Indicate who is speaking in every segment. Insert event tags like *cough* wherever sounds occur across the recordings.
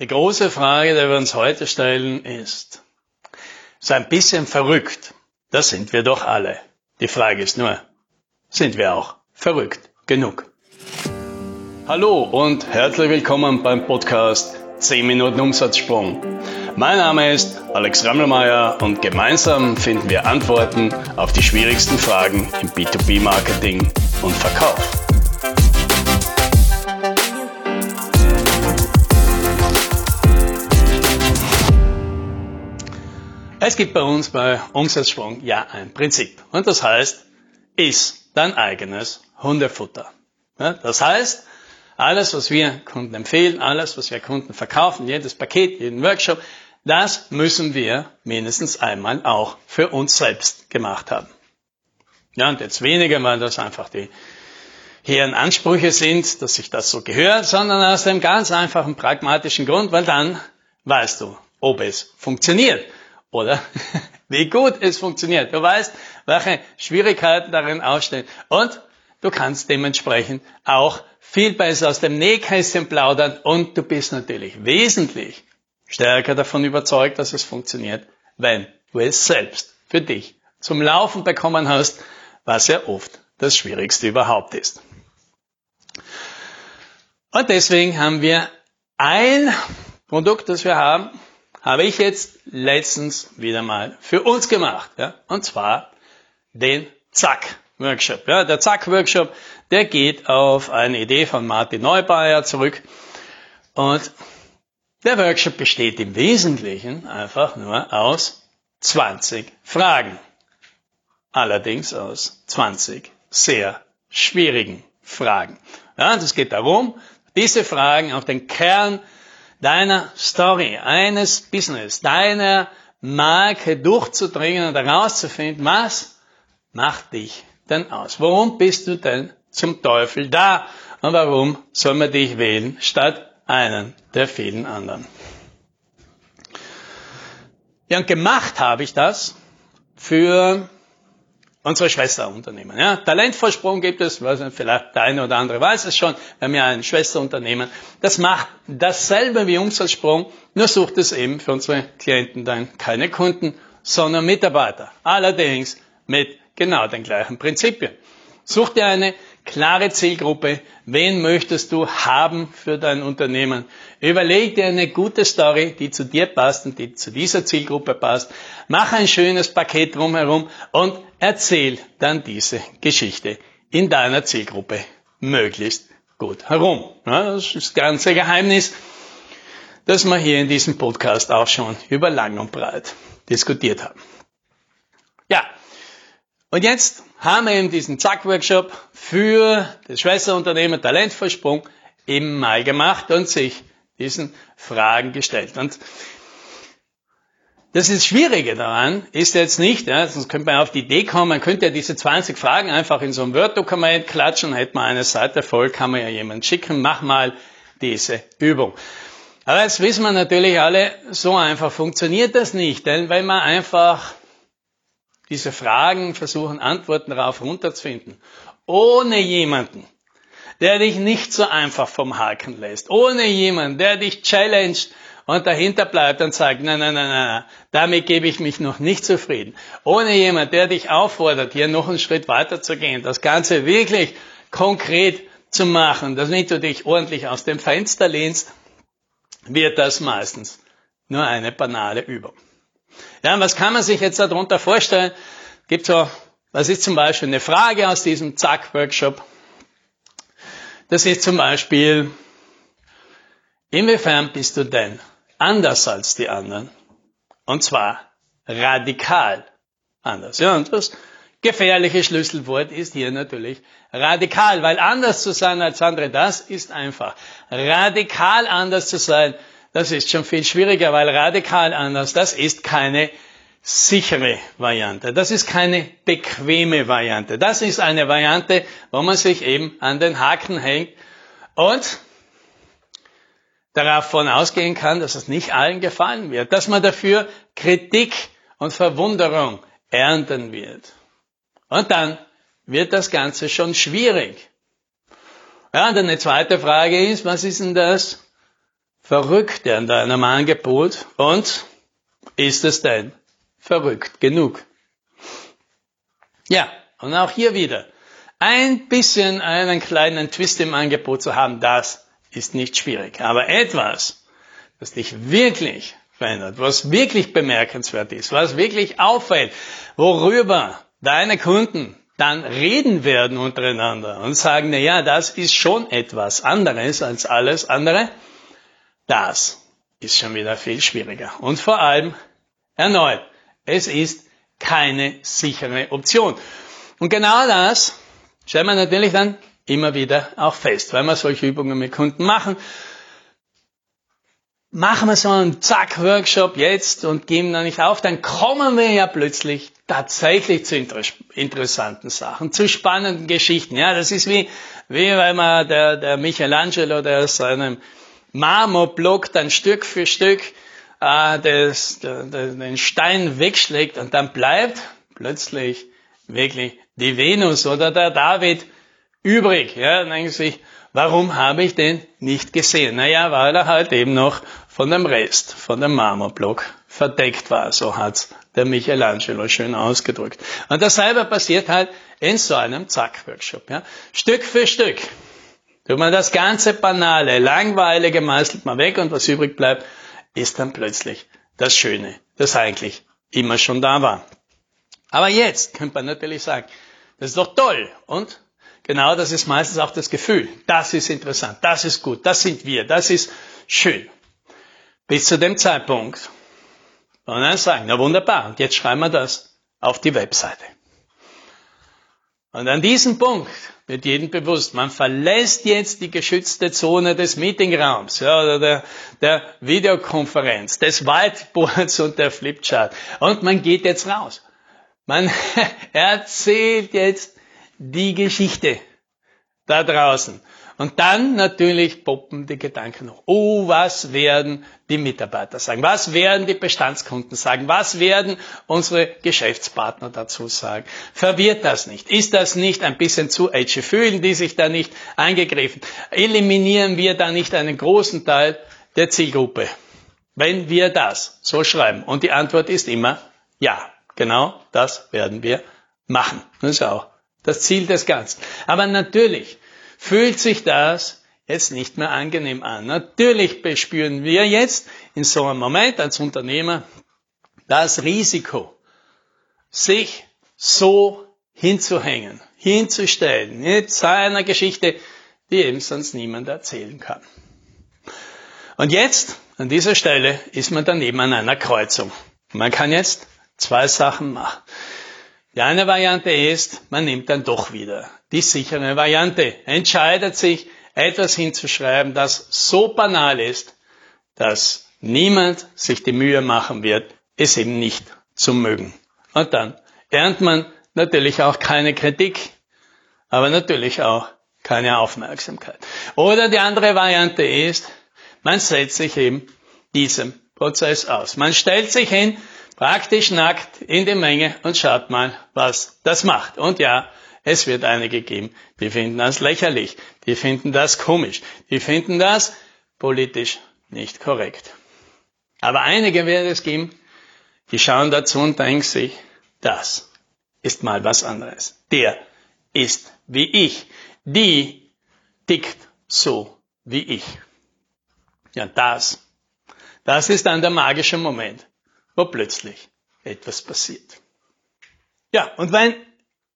Speaker 1: Die große Frage, die wir uns heute stellen, ist, so ein bisschen verrückt, das sind wir doch alle. Die Frage ist nur, sind wir auch verrückt genug? Hallo und herzlich willkommen beim Podcast 10 Minuten Umsatzsprung. Mein Name ist Alex Rammelmeier und gemeinsam finden wir Antworten auf die schwierigsten Fragen im B2B-Marketing und Verkauf. Es gibt bei uns bei Umsatzsprung ja ein Prinzip. Und das heißt, iss dein eigenes Hundefutter. Das heißt, alles, was wir Kunden empfehlen, alles, was wir Kunden verkaufen, jedes Paket, jeden Workshop, das müssen wir mindestens einmal auch für uns selbst gemacht haben. Ja, und jetzt weniger, weil das einfach die hehren Ansprüche sind, dass sich das so gehört, sondern aus dem ganz einfachen pragmatischen Grund, weil dann weißt du, ob es funktioniert oder *laughs* wie gut es funktioniert. Du weißt, welche Schwierigkeiten darin ausstehen und du kannst dementsprechend auch viel besser aus dem Nähkästchen plaudern und du bist natürlich wesentlich stärker davon überzeugt, dass es funktioniert, wenn du es selbst für dich zum Laufen bekommen hast, was ja oft das Schwierigste überhaupt ist. Und deswegen haben wir ein Produkt, das wir haben, habe ich jetzt letztens wieder mal für uns gemacht. Ja? Und zwar den Zack-Workshop. Ja? Der Zack-Workshop, der geht auf eine Idee von Martin Neubauer zurück. Und der Workshop besteht im Wesentlichen einfach nur aus 20 Fragen. Allerdings aus 20 sehr schwierigen Fragen. Ja, und es geht darum, diese Fragen auf den Kern deiner Story, eines Business, deiner Marke durchzudringen und herauszufinden, was macht dich denn aus? Warum bist du denn zum Teufel da? Und warum soll man dich wählen statt einen der vielen anderen? Ja, und gemacht habe ich das für unsere Schwesterunternehmen. Ja, Talentvorsprung gibt es, weiß nicht, vielleicht der eine oder andere weiß es schon, wir haben ja ein Schwesterunternehmen. Das macht dasselbe wie Umsatzsprung, nur sucht es eben für unsere Klienten dann keine Kunden, sondern Mitarbeiter. Allerdings mit genau den gleichen Prinzipien. Such dir eine klare Zielgruppe. Wen möchtest du haben für dein Unternehmen? Überleg dir eine gute Story, die zu dir passt und die zu dieser Zielgruppe passt. Mach ein schönes Paket drumherum und erzähl dann diese Geschichte in deiner Zielgruppe möglichst gut herum. Das ist das ganze Geheimnis, das wir hier in diesem Podcast auch schon über lang und breit diskutiert haben. Ja, und jetzt haben wir eben diesen Zack-Workshop für das Schwesterunternehmen Talentversprung im Mai gemacht und sich diesen Fragen gestellt. Und das ist Schwierige daran ist jetzt nicht, ja, sonst könnte man auf die Idee kommen, man könnte ja diese 20 Fragen einfach in so ein Word-Dokument klatschen, hätte man eine Seite voll, kann man ja jemand schicken, mach mal diese Übung. Aber jetzt wissen wir natürlich alle, so einfach funktioniert das nicht, denn wenn man einfach diese Fragen versuchen, Antworten darauf runterzufinden. Ohne jemanden, der dich nicht so einfach vom Haken lässt. Ohne jemanden, der dich challenged und dahinter bleibt und sagt, nein, nein, nein, nein, damit gebe ich mich noch nicht zufrieden. Ohne jemanden, der dich auffordert, hier noch einen Schritt weiter zu gehen, das Ganze wirklich konkret zu machen, damit du dich ordentlich aus dem Fenster lehnst, wird das meistens nur eine banale Übung. Ja, was kann man sich jetzt darunter vorstellen? Gibt so, was ist zum Beispiel eine Frage aus diesem Zack-Workshop? Das ist zum Beispiel, inwiefern bist du denn anders als die anderen? Und zwar radikal anders. Ja, und das gefährliche Schlüsselwort ist hier natürlich radikal, weil anders zu sein als andere, das ist einfach. Radikal anders zu sein, das ist schon viel schwieriger, weil radikal anders, das ist keine sichere Variante. Das ist keine bequeme Variante. Das ist eine Variante, wo man sich eben an den Haken hängt und davon ausgehen kann, dass es nicht allen gefallen wird, dass man dafür Kritik und Verwunderung ernten wird. Und dann wird das Ganze schon schwierig. Ja, und eine zweite Frage ist, was ist denn das Verrückte an deinem Angebot und ist es denn verrückt genug? Ja, und auch hier wieder. Ein bisschen einen kleinen Twist im Angebot zu haben, das ist nicht schwierig. Aber etwas, das dich wirklich verändert, was wirklich bemerkenswert ist, was wirklich auffällt, worüber deine Kunden dann reden werden untereinander und sagen, na ja, das ist schon etwas anderes als alles andere, das ist schon wieder viel schwieriger. Und vor allem, erneut, es ist keine sichere Option. Und genau das stellen wir natürlich dann immer wieder auch fest, weil wir solche Übungen mit Kunden machen. Machen wir so einen Zack-Workshop jetzt und geben dann nicht auf, dann kommen wir ja plötzlich tatsächlich zu inter interessanten Sachen, zu spannenden Geschichten. Ja, das ist wie, wie weil man der, der Michelangelo, der aus seinem Marmorblock dann Stück für Stück äh, das, den Stein wegschlägt und dann bleibt plötzlich wirklich die Venus oder der David übrig. Ja, dann denken Sie sich, warum habe ich den nicht gesehen? Naja, weil er halt eben noch von dem Rest, von dem Marmorblock verdeckt war. So hat's der Michelangelo schön ausgedrückt. Und dasselbe passiert halt in so einem Zack-Workshop. Ja. Stück für Stück tut man das ganze Banale, Langweilige meißelt man weg und was übrig bleibt, ist dann plötzlich das Schöne, das eigentlich immer schon da war. Aber jetzt könnte man natürlich sagen, das ist doch toll. Und genau das ist meistens auch das Gefühl. Das ist interessant, das ist gut, das sind wir, das ist schön. Bis zu dem Zeitpunkt. Und dann sagen, na wunderbar, und jetzt schreiben wir das auf die Webseite. Und an diesem Punkt wird jedem bewusst, man verlässt jetzt die geschützte Zone des Meetingraums ja, oder der, der Videokonferenz, des Whiteboards *laughs* und der Flipchart. Und man geht jetzt raus. Man *laughs* erzählt jetzt die Geschichte da draußen. Und dann natürlich poppen die Gedanken noch. Oh, was werden die Mitarbeiter sagen? Was werden die Bestandskunden sagen? Was werden unsere Geschäftspartner dazu sagen? Verwirrt das nicht? Ist das nicht ein bisschen zu edgy? Fühlen die sich da nicht angegriffen? Eliminieren wir da nicht einen großen Teil der Zielgruppe? Wenn wir das so schreiben. Und die Antwort ist immer ja. Genau das werden wir machen. Das ist auch das Ziel des Ganzen. Aber natürlich fühlt sich das jetzt nicht mehr angenehm an. Natürlich bespüren wir jetzt in so einem Moment als Unternehmer das Risiko, sich so hinzuhängen, hinzustellen, mit seiner Geschichte, die eben sonst niemand erzählen kann. Und jetzt, an dieser Stelle, ist man daneben an einer Kreuzung. Man kann jetzt zwei Sachen machen. Die eine Variante ist, man nimmt dann doch wieder die sichere Variante, entscheidet sich, etwas hinzuschreiben, das so banal ist, dass niemand sich die Mühe machen wird, es eben nicht zu mögen. Und dann ernt man natürlich auch keine Kritik, aber natürlich auch keine Aufmerksamkeit. Oder die andere Variante ist, man setzt sich eben diesem Prozess aus. Man stellt sich hin, praktisch nackt in die Menge und schaut mal, was das macht. Und ja, es wird einige geben, die finden das lächerlich, die finden das komisch, die finden das politisch nicht korrekt. Aber einige wird es geben, die schauen dazu und denken sich, das ist mal was anderes. Der ist wie ich. Die tickt so wie ich. Ja, das, das ist dann der magische Moment, wo plötzlich etwas passiert. Ja, und wenn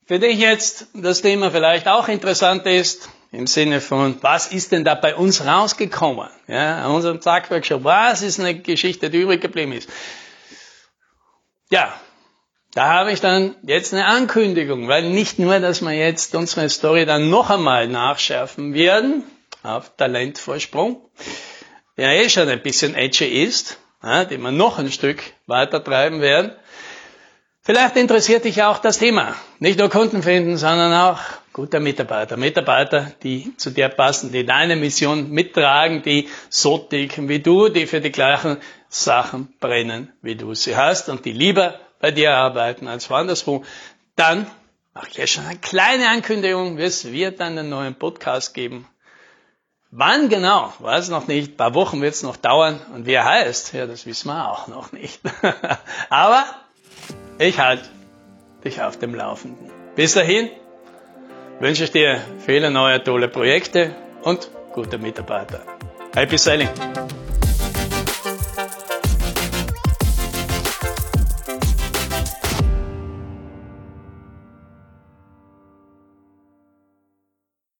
Speaker 1: für dich jetzt das Thema vielleicht auch interessant ist, im Sinne von, was ist denn da bei uns rausgekommen? Ja, an unserem Tagworkshop, was ist eine Geschichte, die übrig geblieben ist? Ja, da habe ich dann jetzt eine Ankündigung, weil nicht nur, dass wir jetzt unsere Story dann noch einmal nachschärfen werden, auf Talentvorsprung, der eh schon ein bisschen edgy ist, ja, den wir noch ein Stück weiter treiben werden. Vielleicht interessiert dich auch das Thema. Nicht nur Kunden finden, sondern auch gute Mitarbeiter. Mitarbeiter, die zu dir passen, die deine Mission mittragen, die so ticken wie du, die für die gleichen Sachen brennen, wie du sie hast und die lieber bei dir arbeiten als woanders wo. Dann mache ich ja schon eine kleine Ankündigung. Es wird einen neuen Podcast geben Wann genau, weiß noch nicht. Ein paar Wochen wird es noch dauern. Und wie er heißt, ja, das wissen wir auch noch nicht. *laughs* Aber ich halte dich auf dem Laufenden. Bis dahin wünsche ich dir viele neue tolle Projekte und gute Mitarbeiter. Happy Selling!